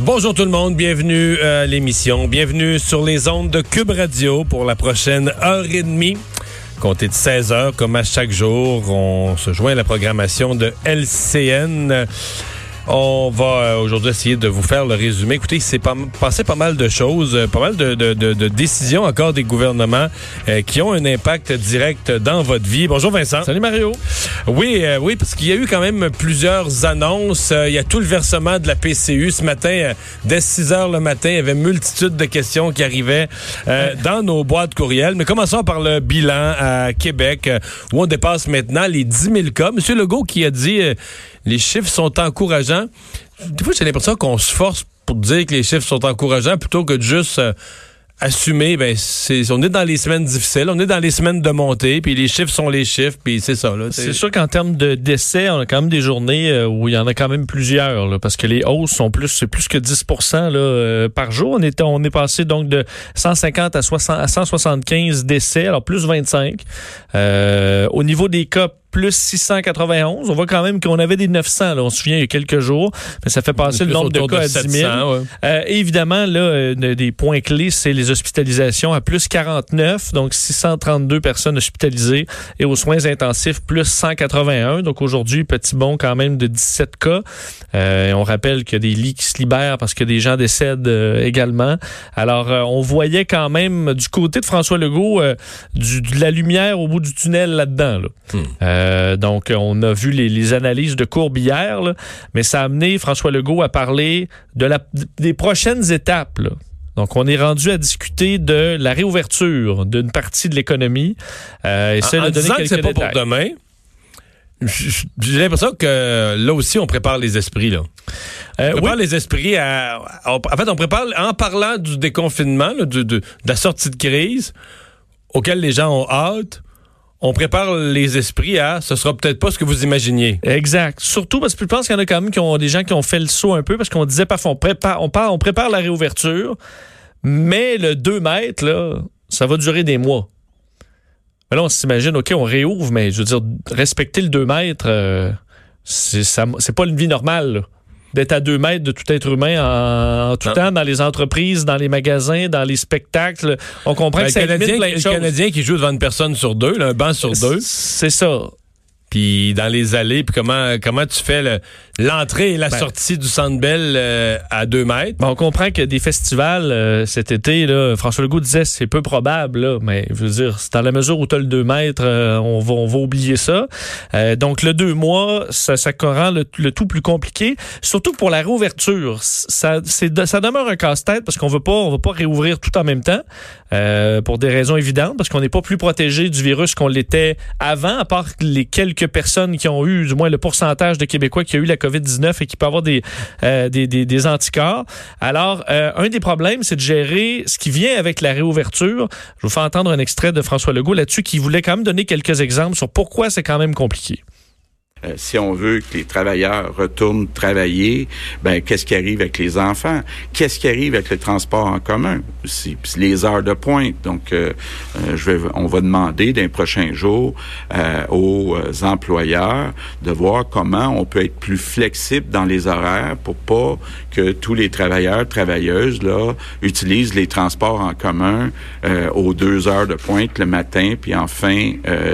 Bonjour tout le monde, bienvenue à l'émission, bienvenue sur les ondes de Cube Radio pour la prochaine heure et demie. Comptez de 16 heures, comme à chaque jour, on se joint à la programmation de LCN. On va euh, aujourd'hui essayer de vous faire le résumé. Écoutez, il s'est pas, passé pas mal de choses, euh, pas mal de, de- de- de décisions encore des gouvernements euh, qui ont un impact direct dans votre vie. Bonjour Vincent. Salut Mario. Oui, euh, oui, parce qu'il y a eu quand même plusieurs annonces. Euh, il y a tout le versement de la PCU ce matin. dès 6 heures le matin, il y avait multitude de questions qui arrivaient euh, dans nos boîtes courriels. Mais commençons par le bilan à Québec, où on dépasse maintenant les 10 000 cas. Monsieur Legault qui a dit euh, les chiffres sont encourageants. Des fois, j'ai l'impression qu'on se force pour dire que les chiffres sont encourageants plutôt que de juste... euh, assumer, ben c'est, on est dans les semaines difficiles, on est dans les semaines de montée, puis les chiffres sont les chiffres, puis c'est ça. C'est sûr qu'en termes de décès, on a quand même des journées euh, où il y en a quand même plusieurs, là, parce que les hausses sont plus, c'est plus que 10 là, euh, par jour. On est, on est passé donc de 150 à, 60, à 175 décès, alors plus 25. Euh, au niveau des cas, plus 691. On voit quand même qu'on avait des 900, là, on se souvient, il y a quelques jours, mais ça fait passer le nombre de cas à 10 000. 700, ouais. Euh, évidemment, là, euh, des points clés, c'est les hospitalisations à plus 49, donc 632 personnes hospitalisées, et aux soins intensifs, plus 181. Donc aujourd'hui, petit bond quand même de 17 cas. Euh, on rappelle qu'il y a des lits qui se libèrent parce que des gens décèdent également. Alors, on voyait quand même du côté de François Legault du, de la lumière au bout du tunnel là-dedans. Là. Euh, donc, on a vu les, les analyses de courbe hier, là, mais ça a amené François Legault à parler de la, des prochaines étapes. là. Donc, on est rendu à discuter de la réouverture d'une partie de l'économie. Euh, et ça, en disant que c'est pas pour demain, j'ai l'impression que là aussi, on prépare les esprits. Là. Euh, On oui, prépare les esprits à, à- En fait, on prépare, en parlant du déconfinement, là, de- de la sortie de crise, auquel les gens ont hâte, on prépare les esprits à ce sera peut-être pas ce que vous imaginiez. Exact. Surtout parce que je pense qu'il y en a quand même qui ont des gens qui ont fait le saut un peu parce qu'on disait parfois on prépare, on, on prépare la réouverture, mais le 2 mètres, ça va durer des mois. Mais là, on s'imagine, OK, on réouvre, mais je veux dire, respecter le 2 mètres, euh, c'est pas une vie normale. D'être à 2 mètres de tout être humain en, en tout Non. temps, dans les entreprises, dans les magasins, dans les spectacles. On comprend Ben, que ça le, Canadien, plein de le choses. Canadien qui joue devant une personne sur deux, là, un banc sur deux, C'est ça. Puis dans les allées, puis comment, comment tu fais le- l'entrée et la Ben. sortie du Centre Bell euh, à deux mètres? Bon, on comprend que des festivals euh, cet été, là, François Legault disait c'est peu probable, là, mais je veux dire, c'est dans la mesure où tu as le 2 mètres, euh, on, va, on va oublier ça. Euh, donc, le deux mois, ça, ça rend le, le tout plus compliqué, surtout pour la réouverture. Ça, ça demeure un casse-tête parce qu'on veut pas, on veut pas réouvrir tout en même temps, euh, pour des raisons évidentes, parce qu'on n'est pas plus protégé du virus qu'on l'était avant, à part les quelques personnes qui ont eu, du moins le pourcentage de Québécois qui a eu la COVID-19 et qui peut avoir des, euh, des, des, des anticorps. Alors, euh, un des problèmes, c'est de gérer ce qui vient avec la réouverture. Je vous fais entendre un extrait de François Legault là-dessus qui voulait quand même donner quelques exemples sur pourquoi c'est quand même compliqué. Euh, si on veut que les travailleurs retournent travailler, ben qu'est-ce qui arrive avec les enfants? Qu'est-ce qui arrive avec le transport en commun Puis les heures de pointe. Donc, euh, euh, je vais, on va demander dans les prochains jours euh, aux euh, employeurs de voir comment on peut être plus flexible dans les horaires pour pas que tous les travailleurs travailleuses là utilisent les transports en commun aux deux heures de pointe le matin puis en fin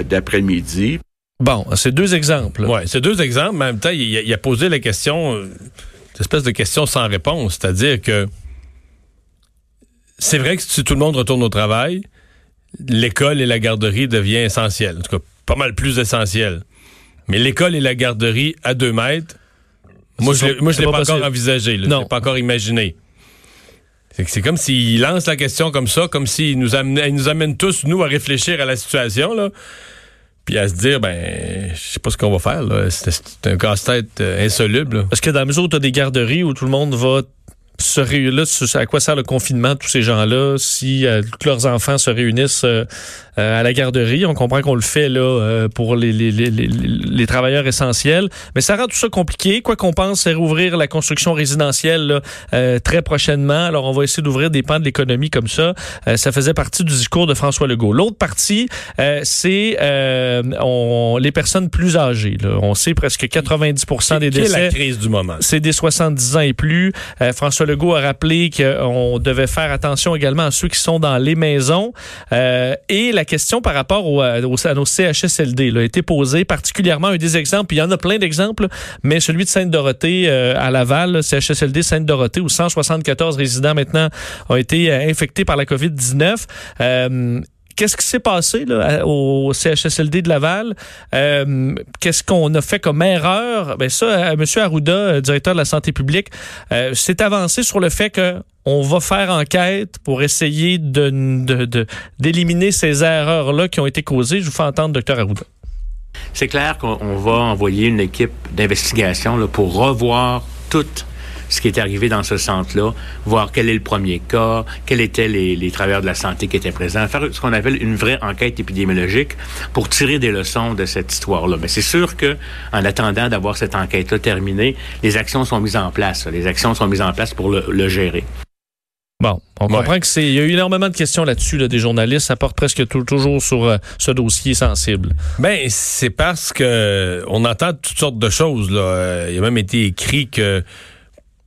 d'après-midi. Bon, c'est deux exemples. Ouais, c'est deux exemples, mais en même temps, il, a- il a posé la question, euh, cette espèce de question sans réponse, c'est-à-dire que c'est vrai que si tout le monde retourne au travail, l'école et la garderie deviennent essentielles, en tout cas pas mal plus essentielles. Mais l'école et la garderie à deux mètres, moi je sont- l'ai- moi, je c'est l'ai pas possible. encore envisagé, là, je Non. l'ai pas encore imaginé. C'est que C'est comme s'il lance la question comme ça, comme s'il nous, amène, il nous amène tous, nous, à réfléchir à la situation, là. Puis à se dire, ben, je sais pas ce qu'on va faire. C'est un casse-tête euh, insoluble. Parce que dans la mesure où tu as des garderies où tout le monde va se ré- là, ce- à quoi sert le confinement de tous ces gens-là si euh, tous leurs enfants se réunissent euh, euh, à la garderie. On comprend qu'on le fait là euh, pour les, les, les, les, les travailleurs essentiels, mais ça rend tout ça compliqué. Quoi qu'on pense, c'est rouvrir la construction résidentielle là, euh, très prochainement. Alors, on va essayer d'ouvrir des pans de l'économie comme ça. Euh, ça faisait partie du discours de François Legault. L'autre partie, euh, c'est euh, on- les personnes plus âgées. Là. On sait presque 90% des Qui est la décès crise du moment? c'est des 70 ans et plus. Euh, François Legault a rappelé qu'on devait faire attention également à ceux qui sont dans les maisons. Euh, et la question par rapport au, à, au- à nos CHSLD là, a été posée, particulièrement un des exemples, puis il y en a plein d'exemples, mais celui de Sainte-Dorothée euh, à Laval, CHSLD Sainte-Dorothée, où 174 résidents maintenant ont été euh, infectés par la COVID-19. Qu'est-ce qui s'est passé là, au CHSLD de Laval? Euh, Qu'est-ce qu'on a fait comme erreur? Ben ça, euh, M. Arruda, euh, directeur de la santé publique, euh, s'est avancé sur le fait que on va faire enquête pour essayer de, de- de- d'éliminer ces erreurs-là qui ont été causées. Je vous fais entendre Dr Arruda. C'est clair qu'on on va envoyer une équipe d'investigation pour revoir tout ce qui est arrivé dans ce centre-là, voir quel est le premier cas, quels étaient les, les travailleurs de la santé qui étaient présents, faire ce qu'on appelle une vraie enquête épidémiologique pour tirer des leçons de cette histoire-là. Mais c'est sûr que, en attendant d'avoir cette enquête-là terminée, les actions sont mises en place. Les actions sont mises en place pour le, le gérer. Bon, on Ouais. comprend que c'est. Il y a eu énormément de questions là-dessus, là, des journalistes. Ça porte presque tout- toujours sur euh, ce dossier sensible. Ben, c'est parce que on entend toutes sortes de choses. Là. Euh, Il a même été écrit que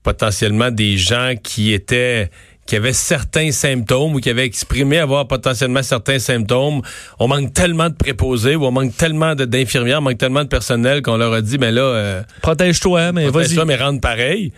potentiellement des gens qui étaient qui avaient certains symptômes ou qui avaient exprimé avoir potentiellement certains symptômes, on manque tellement de préposés ou on manque tellement d'infirmières, on manque tellement de personnel qu'on leur a dit, ben là, euh, Protège-toi, mais vas-y. protège-toi, mais rentre pareil.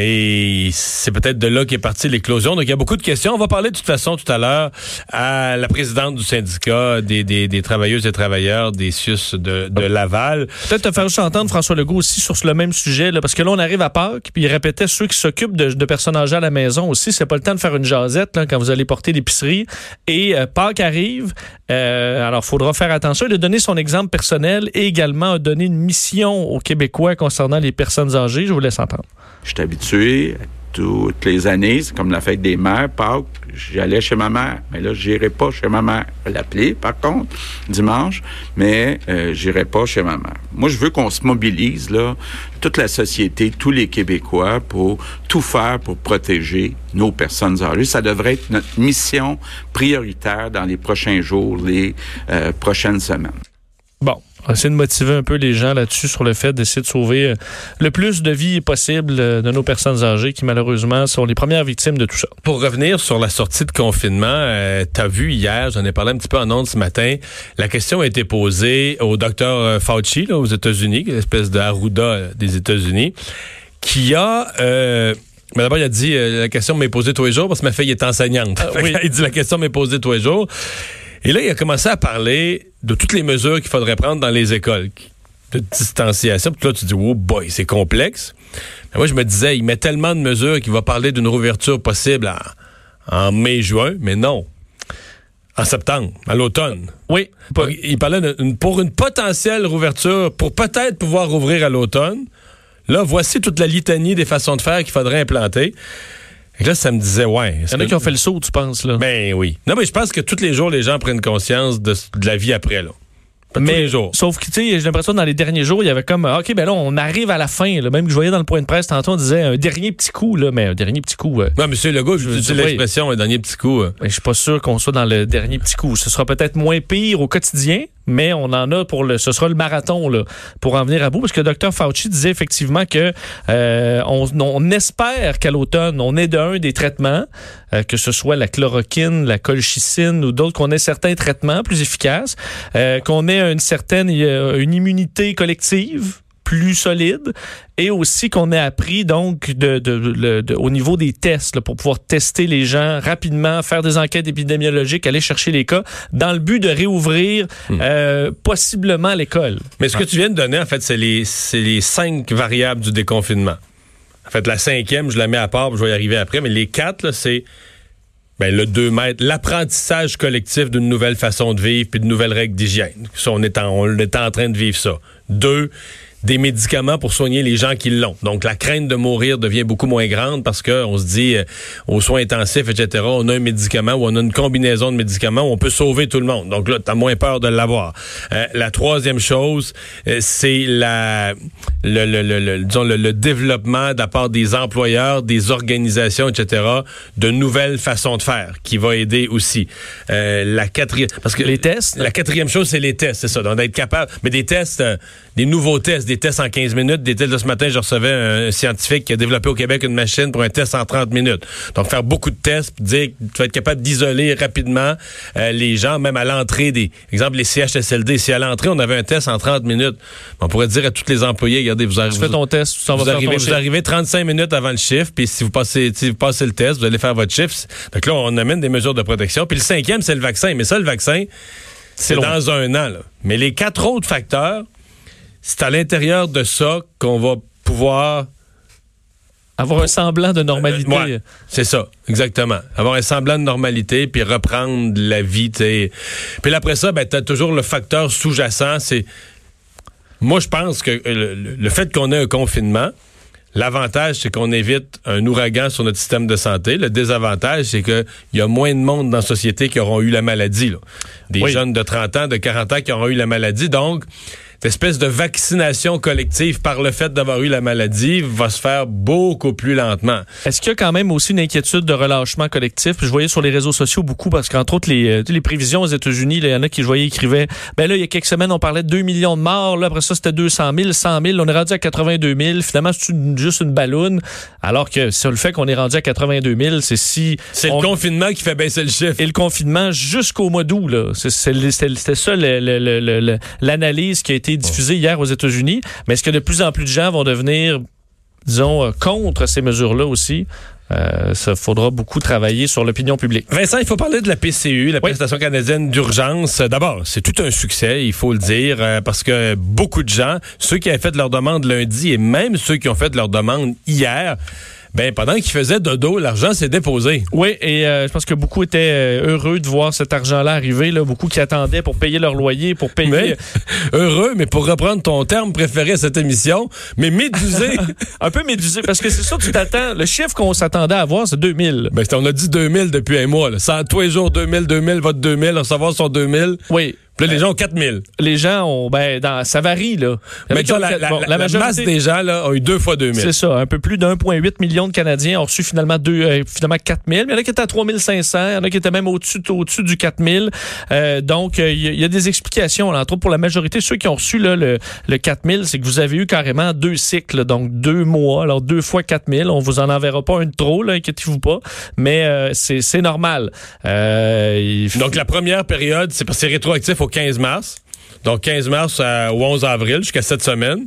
Et c'est peut-être de là qu'est partie l'éclosion. Donc, il y a beaucoup de questions. On va parler de toute façon tout à l'heure à la présidente du syndicat des, travailleuses et travailleurs des SUS de, Laval. Peut-être te faire juste entendre François Legault aussi sur le même sujet, là, parce que là, on arrive à Pâques, puis il répétait ceux qui s'occupent de, personnes âgées à la maison aussi. C'est pas le temps de faire une jasette quand vous allez porter l'épicerie. Et euh, Pâques arrive, euh, alors faudra faire attention. Il a donné son exemple personnel et également a donné une mission aux Québécois concernant les personnes âgées. Je vous laisse entendre. Je suis habitué toutes les années, c'est comme la fête des mères, Pâques, j'allais chez ma mère. Mais là, j'irai pas chez ma mère. L'appeler, par contre, dimanche, mais euh, j'irai pas chez ma mère. Moi, je veux qu'on se mobilise, là, toute la société, tous les Québécois, pour tout faire pour protéger nos personnes âgées. Ça devrait être notre mission prioritaire dans les prochains jours, les euh, prochaines semaines. Bon, on va essayer de motiver un peu les gens là-dessus sur le fait d'essayer de sauver euh, le plus de vies possible euh, de nos personnes âgées qui malheureusement sont les premières victimes de tout ça. Pour revenir sur la sortie de confinement, euh, t'as vu hier, j'en ai parlé un petit peu en ondes ce matin, la question a été posée au docteur Fauci là, aux États-Unis, l'espèce de Arruda euh, des États-Unis, qui a... Euh, mais d'abord, il a dit euh, la question m'est posée tous les jours parce que ma fille est enseignante. Ah, oui. il dit la question m'est posée tous les jours. Et là, il a commencé à parler de toutes les mesures qu'il faudrait prendre dans les écoles de distanciation. Puis là, tu dis, oh boy, c'est complexe. Mais moi, je me disais, il met tellement de mesures qu'il va parler d'une rouverture possible en, en mai-juin, mais non. En septembre, à l'automne. Oui, Il parlait d'une- pour une potentielle rouverture, pour peut-être pouvoir rouvrir à l'automne. Là, voici toute la litanie des façons de faire qu'il faudrait implanter. Et là, ça me disait, ouais. il y en a qui ont fait le saut, tu penses là? Ben oui. Non, mais je pense que tous les jours, les gens prennent conscience de, de la vie après, là. Pas tous Mais les jours. sauf que tu sais, j'ai l'impression que dans les derniers jours, il y avait comme ah, OK, ben là on arrive à la fin, là. même que je voyais dans le point de presse tantôt on disait un dernier petit coup là, mais un dernier petit coup. euh, Non, monsieur Legault, je dis l'expression, un dernier petit coup. euh. Ben, je suis pas sûr qu'on soit dans le dernier petit coup. Ce sera peut-être moins pire au quotidien, mais on en a pour le. Ce sera le marathon là, pour en venir à bout. Parce que docteur Fauci disait effectivement que euh, on, on espère qu'à l'automne, on ait d'un des traitements, euh, que ce soit la chloroquine, la colchicine ou d'autres, qu'on ait certains traitements plus efficaces, euh, qu'on ait une certaine euh, une immunité collective plus solide et aussi qu'on ait appris donc de, de- au niveau des tests là, pour pouvoir tester les gens rapidement, faire des enquêtes épidémiologiques, aller chercher les cas dans le but de réouvrir euh, possiblement l'école. Mais ce que tu viens de donner, en fait, c'est les, les cinq variables du déconfinement. En fait, la cinquième, je la mets à part, je vais y arriver après, mais les quatre, c'est ben, le 2 mètres, l'apprentissage collectif d'une nouvelle façon de vivre puis de nouvelles règles d'hygiène. Ça, on est, en, on est en train de vivre ça. Deux, des médicaments pour soigner les gens qui l'ont. Donc, la crainte de mourir devient beaucoup moins grande parce que on se dit, euh, aux soins intensifs, etc., on a un médicament ou on a une combinaison de médicaments où on peut sauver tout le monde. Donc là, tu as moins peur de l'avoir. Euh, la troisième chose, euh, c'est la le, le, le, le, disons, le, le développement de la part des employeurs, des organisations, etc., de nouvelles façons de faire qui va aider aussi. Euh, la quatrième... Parce que Les tests? La quatrième chose, c'est les tests, c'est ça. Donc, d'être capable... Mais des tests, euh, des nouveaux tests, des tests en 15 minutes, des tests de ce matin, je recevais un, scientifique qui a développé au Québec une machine pour un test en 30 minutes. Donc, faire beaucoup de tests, puis dire que tu vas être capable d'isoler rapidement euh, les gens, même à l'entrée des... Exemple, les CHSLD. Si à l'entrée, on avait un test en 30 minutes, on pourrait dire à tous les employés, regardez, vous arrivez... Tu fais ton test, tu Vous arrivez, vous arrivez 35 minutes avant le chiffre, puis si vous passez, si vous passez le test, vous allez faire votre chiffre. Donc là, on amène des mesures de protection. Puis le cinquième, c'est le vaccin. Mais ça, le vaccin, c'est dans un an. là. Mais les quatre autres facteurs, c'est à l'intérieur de ça qu'on va pouvoir Avoir un semblant de normalité. euh, ouais, c'est ça, exactement. Avoir un semblant de normalité, puis reprendre la vie, tu sais. Puis après ça, ben, t'as toujours le facteur sous-jacent, c'est... Moi, je pense que euh, le, le- le fait qu'on ait un confinement, l'avantage, c'est qu'on évite un ouragan sur notre système de santé. Le désavantage, c'est qu'il y a moins de monde dans la société qui auront eu la maladie. là. Des Oui. jeunes de 30 ans, de 40 ans qui auront eu la maladie. Donc, cette espèce de vaccination collective par le fait d'avoir eu la maladie va se faire beaucoup plus lentement. Est-ce qu'il y a quand même aussi une inquiétude de relâchement collectif? Puis je voyais sur les réseaux sociaux beaucoup parce qu'entre autres, les, euh, les prévisions aux États-Unis, il y en a qui, je voyais, écrivaient, ben là, il y a quelques semaines, on parlait de 2 millions de morts. Là, après ça, c'était 200 000, 100 000. On est rendu à 82 000. Finalement, c'est juste une balloune. Alors que sur le fait qu'on est rendu à 82 000, c'est si... C'est on- le confinement qui fait baisser le chiffre. et le confinement jusqu'au mois d'août. là. C'était ça l'analyse qui a été diffusée hier aux États-Unis. Mais est-ce que de plus en plus de gens vont devenir, disons, euh, contre ces mesures-là aussi? Euh, ça faudra beaucoup travailler sur l'opinion publique. Vincent, il faut parler de la PCU, la Oui. prestation canadienne d'urgence. D'abord, c'est tout un succès, il faut le dire, euh, parce que beaucoup de gens, ceux qui avaient fait leur demande lundi et même ceux qui ont fait leur demande hier, ben pendant qu'ils faisaient dodo, l'argent s'est déposé. Oui, et euh, je pense que beaucoup étaient euh, heureux de voir cet argent-là arriver. Là. Beaucoup qui attendaient pour payer leur loyer, pour payer... Mais heureux, mais pour reprendre ton terme préféré à cette émission, mais médusé. un peu médusé, parce que c'est ça, tu t'attends... Le chiffre qu'on s'attendait à avoir, c'est 2000. ben, on a dit 2000 depuis un mois. Là. Sans tous les jours 2000, 2000, votre 2000, recevoir son 2000. Oui. Puis là, les gens ont 4000. Les gens ont... Ben, dans, ça varie, là. Mais disons, la, la- bon, la- la majorité- masse des gens là, ont eu deux fois 2000. C'est ça, un peu plus d'1,8 million de Canadiens ont reçu finalement deux, euh, finalement 4 000. Il y en a qui étaient à 3 500, il y en a qui étaient même au-dessus au-dessus du 4 000. Euh, donc, euh, il y, y a des explications. Là, entre autres, pour la majorité, ceux qui ont reçu là, le, le 4 000, c'est que vous avez eu carrément deux cycles, donc deux mois, alors deux fois 4 000. On vous en enverra pas un de trop, là, inquiétez-vous pas, mais euh, c'est normal. Euh, il- Donc, la première période, c'est parce que c'est rétroactif au 15 mars. Donc, 15 mars au 11 avril, jusqu'à cette semaine.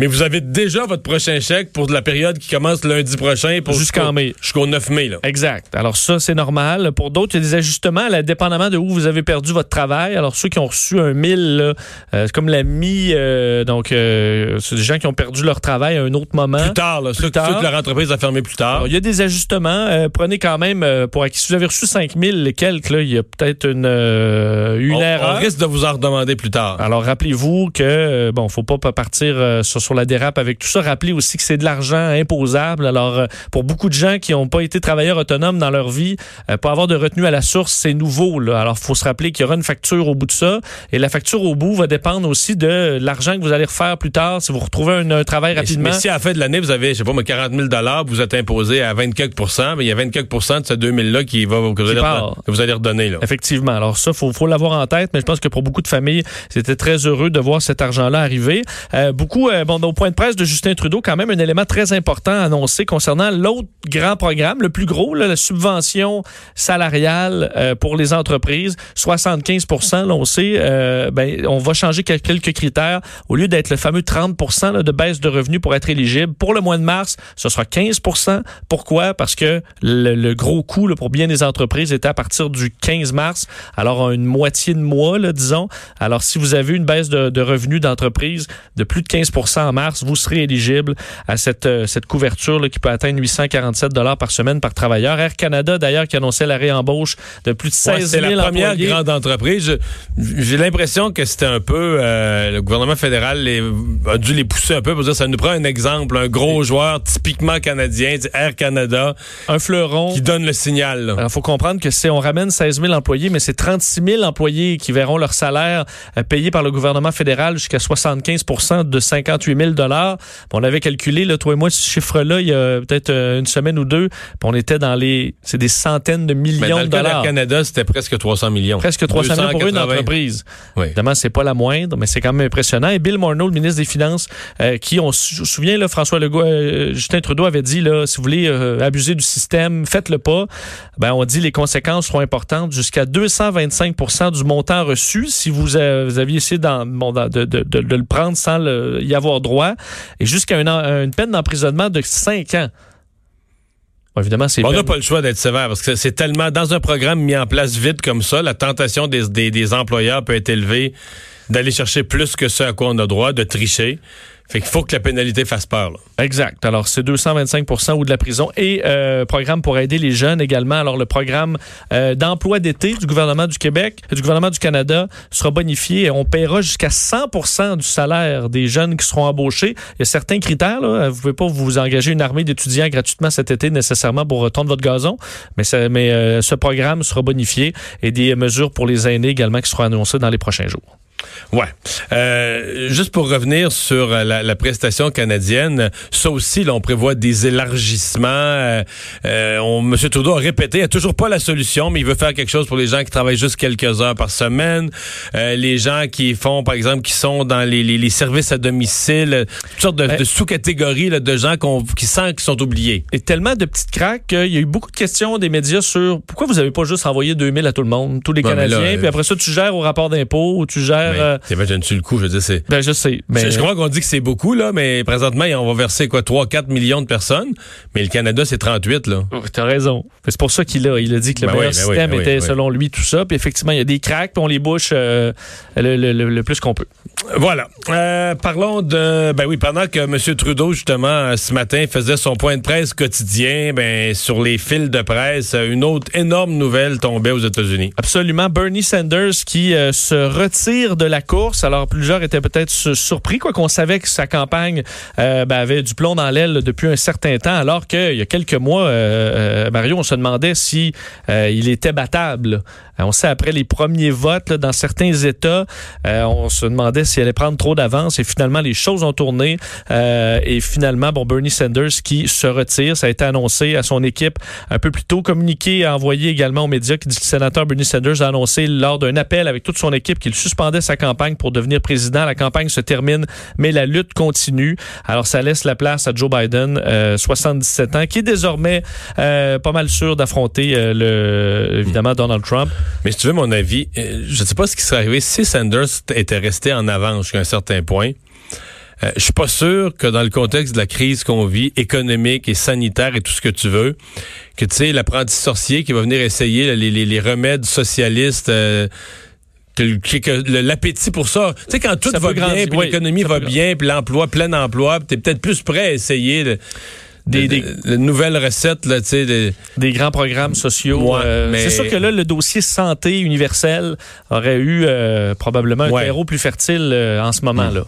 Mais vous avez déjà votre prochain chèque pour la période qui commence lundi prochain pour Jusqu'en mai. Jusqu'au 9 mai. Là. Exact. Alors ça, c'est normal. Pour d'autres, il y a des ajustements, là, dépendamment de où vous avez perdu votre travail. Alors ceux qui ont reçu un 1000, là, euh, c'est comme la mi, euh, donc euh, c'est des gens qui ont perdu leur travail à un autre moment. Plus tard, là, ceux, tard. ceux que leur entreprise a fermé plus tard. Alors, il y a des ajustements. Prenez quand même, pour si vous avez reçu 5000 et quelques, là, il y a peut-être une, une on, erreur. on risque de vous en redemander plus tard. Alors, rappelez-vous que, bon, faut pas partir sur, sur la dérape avec tout ça. Rappelez aussi que c'est de l'argent imposable. Alors, euh, pour beaucoup de gens qui n'ont pas été travailleurs autonomes dans leur vie, euh, pas avoir de retenue à la source, c'est nouveau. Là. Alors, faut se rappeler qu'il y aura une facture au bout de ça. Et la facture au bout va dépendre aussi de l'argent que vous allez refaire plus tard si vous retrouvez un, un travail rapidement. mais si à la fin de l'année, vous avez, je sais pas, moi, 40 000 vous êtes imposé à 20 quelques pourcents, mais il y a 20 quelques pourcents de ce 2 000-là qui va, que, vous allez que vous allez redonner. Là. Effectivement. Alors ça, faut, faut l'avoir en tête, mais je pense que pour beaucoup de familles, c'était très heureux de voir cet argent-là arriver. Euh, beaucoup, euh, bon, au point de presse de Justin Trudeau, quand même un élément très important annoncé concernant l'autre grand programme, le plus gros, la subvention salariale euh, pour les entreprises, 75 là, on sait, euh, ben, on va changer quel- quelques critères. Au lieu d'être le fameux 30 là, de baisse de revenus pour être éligible, pour le mois de mars, ce sera 15% Pourquoi? Parce que le, gros coût pour bien des entreprises était à partir du 15 mars, alors une moitié de mois, disons. Alors, si vous avez une baisse de, de revenus d'entreprise de plus de 15 en mars, vous serez éligible à cette, euh, cette couverture là, qui peut atteindre 847 dollars par semaine par travailleur. Air Canada, d'ailleurs, qui annonçait la réembauche de plus de 16 Ouais, 000 c'est la première employés. grande entreprise. J'ai l'impression que c'était un peu euh, le gouvernement fédéral les- a dû les pousser un peu pour dire ça nous prend un exemple, un gros joueur typiquement canadien, Air Canada, Un fleuron. qui donne le signal. Alors, faut comprendre que c'est, on ramène 16 000 employés, mais c'est 36 000 employés qui verront leur salaire euh, payé par le gouvernement fédéral jusqu'à 75 de 58 000 dollars. On avait calculé, là, toi et moi, ce chiffre-là, il y a peut-être euh, une semaine ou deux, puis on était dans les, c'est des centaines de millions dans de le dollars. Canada, c'était presque 300 millions. Presque 300 000 pour une 280. entreprise. Oui. Évidemment, c'est pas la moindre, mais c'est quand même impressionnant. Et Bill Morneau, le ministre des Finances, euh, qui, on se souvient, là, François Legault, euh, Justin Trudeau avait dit, là, si vous voulez euh, abuser du système, faites-le pas. Ben, on dit les conséquences seront importantes jusqu'à 225% du montant reçu si vous, vous aviez essayé bon, de, de- de- de le prendre sans le- y avoir droit, et jusqu'à une, peine d'emprisonnement de 5 ans. Évidemment, c'est On n'a pas le choix d'être sévère parce que c'est tellement dans un programme mis en place vite comme ça, la tentation des, des, des employeurs peut être élevée d'aller chercher plus que ce à quoi on a droit, de tricher. Fait qu'il faut que la pénalité fasse peur. là. Exact. Alors, c'est 225% ou de la prison. Et euh, programme pour aider les jeunes également. Alors, le programme euh, d'emploi d'été du gouvernement du Québec, du gouvernement du Canada sera bonifié et on paiera jusqu'à 100% du salaire des jeunes qui seront embauchés. Il y a certains critères. Là. Vous pouvez pas vous engager une armée d'étudiants gratuitement cet été nécessairement pour retourner votre gazon. Mais, ça- mais euh, ce programme sera bonifié et des mesures pour les aînés également qui seront annoncées dans les prochains jours. Ouais. Euh, juste pour revenir sur la, la prestation canadienne, ça aussi, là, on prévoit des élargissements. Euh, euh, on, M. Trudeau a répété, il n'y a toujours pas la solution, mais il veut faire quelque chose pour les gens qui travaillent juste quelques heures par semaine, euh, les gens qui font, par exemple, qui sont dans les, les- les services à domicile, toutes sortes de, Ben- de sous-catégories de gens qui sentent qu'ils sont oubliés. et tellement de petites craques qu'il y a eu beaucoup de questions des médias sur pourquoi vous avez pas juste envoyé 2000 à tout le monde, tous les mais Canadiens, là, puis après ça, tu gères au rapport d'impôt ou tu gères... Euh, T'imagines-tu le coup? Je veux dire, c'est... ben, je sais. Mais, Je, comprends qu'on dit que c'est beaucoup, là, mais présentement, on va verser quoi, 3-4 millions de personnes, mais le Canada, c'est 38, là. Oh, T'as raison. C'est pour ça qu'il a, il a dit que le Ben meilleur oui, ben système ben oui, était, oui. selon lui, tout ça. Puis effectivement, il y a des cracks, puis on les bouche euh, le, le- le- le plus qu'on peut. Voilà. Euh, parlons de. Ben oui, pendant que M. Trudeau, justement, ce matin, faisait son point de presse quotidien, ben, sur les fils de presse, une autre énorme nouvelle tombait aux États-Unis. Absolument. Bernie Sanders qui euh, se retire de la course. Alors, plusieurs étaient peut-être su- surpris, quoi qu'on savait que sa campagne euh, ben, avait du plomb dans l'aile depuis un certain temps, alors qu'il y a quelques mois, euh, euh, Mario, on se demandait si il était battable. On sait, après les premiers votes dans certains États, on se demandait s'il allait prendre trop d'avance et finalement, les choses ont tourné. Et finalement, bon, Bernie Sanders qui se retire, ça a été annoncé à son équipe un peu plus tôt, communiqué, envoyé également aux médias, qui dit que le sénateur Bernie Sanders a annoncé lors d'un appel avec toute son équipe qu'il suspendait sa campagne pour devenir président. La campagne se termine, mais la lutte continue. Alors, ça laisse la place à Joe Biden, euh, 77 ans, qui est désormais euh, pas mal sûr d'affronter euh, le évidemment Donald Trump. Mais si tu veux mon avis, euh, je ne sais pas ce qui serait arrivé si Sanders était resté en avance jusqu'à un certain point. Euh, je suis pas sûr que dans le contexte de la crise qu'on vit, économique et sanitaire et tout ce que tu veux, que tu sais, l'apprenti sorcier qui va venir essayer les, remèdes socialistes, euh, que, l'appétit pour ça. Tu sais, quand tout Ça va bien, puis oui, l'économie va bien, puis l'emploi, plein emploi, tu es peut-être plus prêt à essayer Des- de- des- de- de nouvelles recettes, là, tu sais, de- des grands programmes sociaux. Ouais, Euh, mais- C'est sûr que là, le dossier santé universel aurait eu euh, probablement un Ouais. terreau plus fertile euh, en ce moment-là.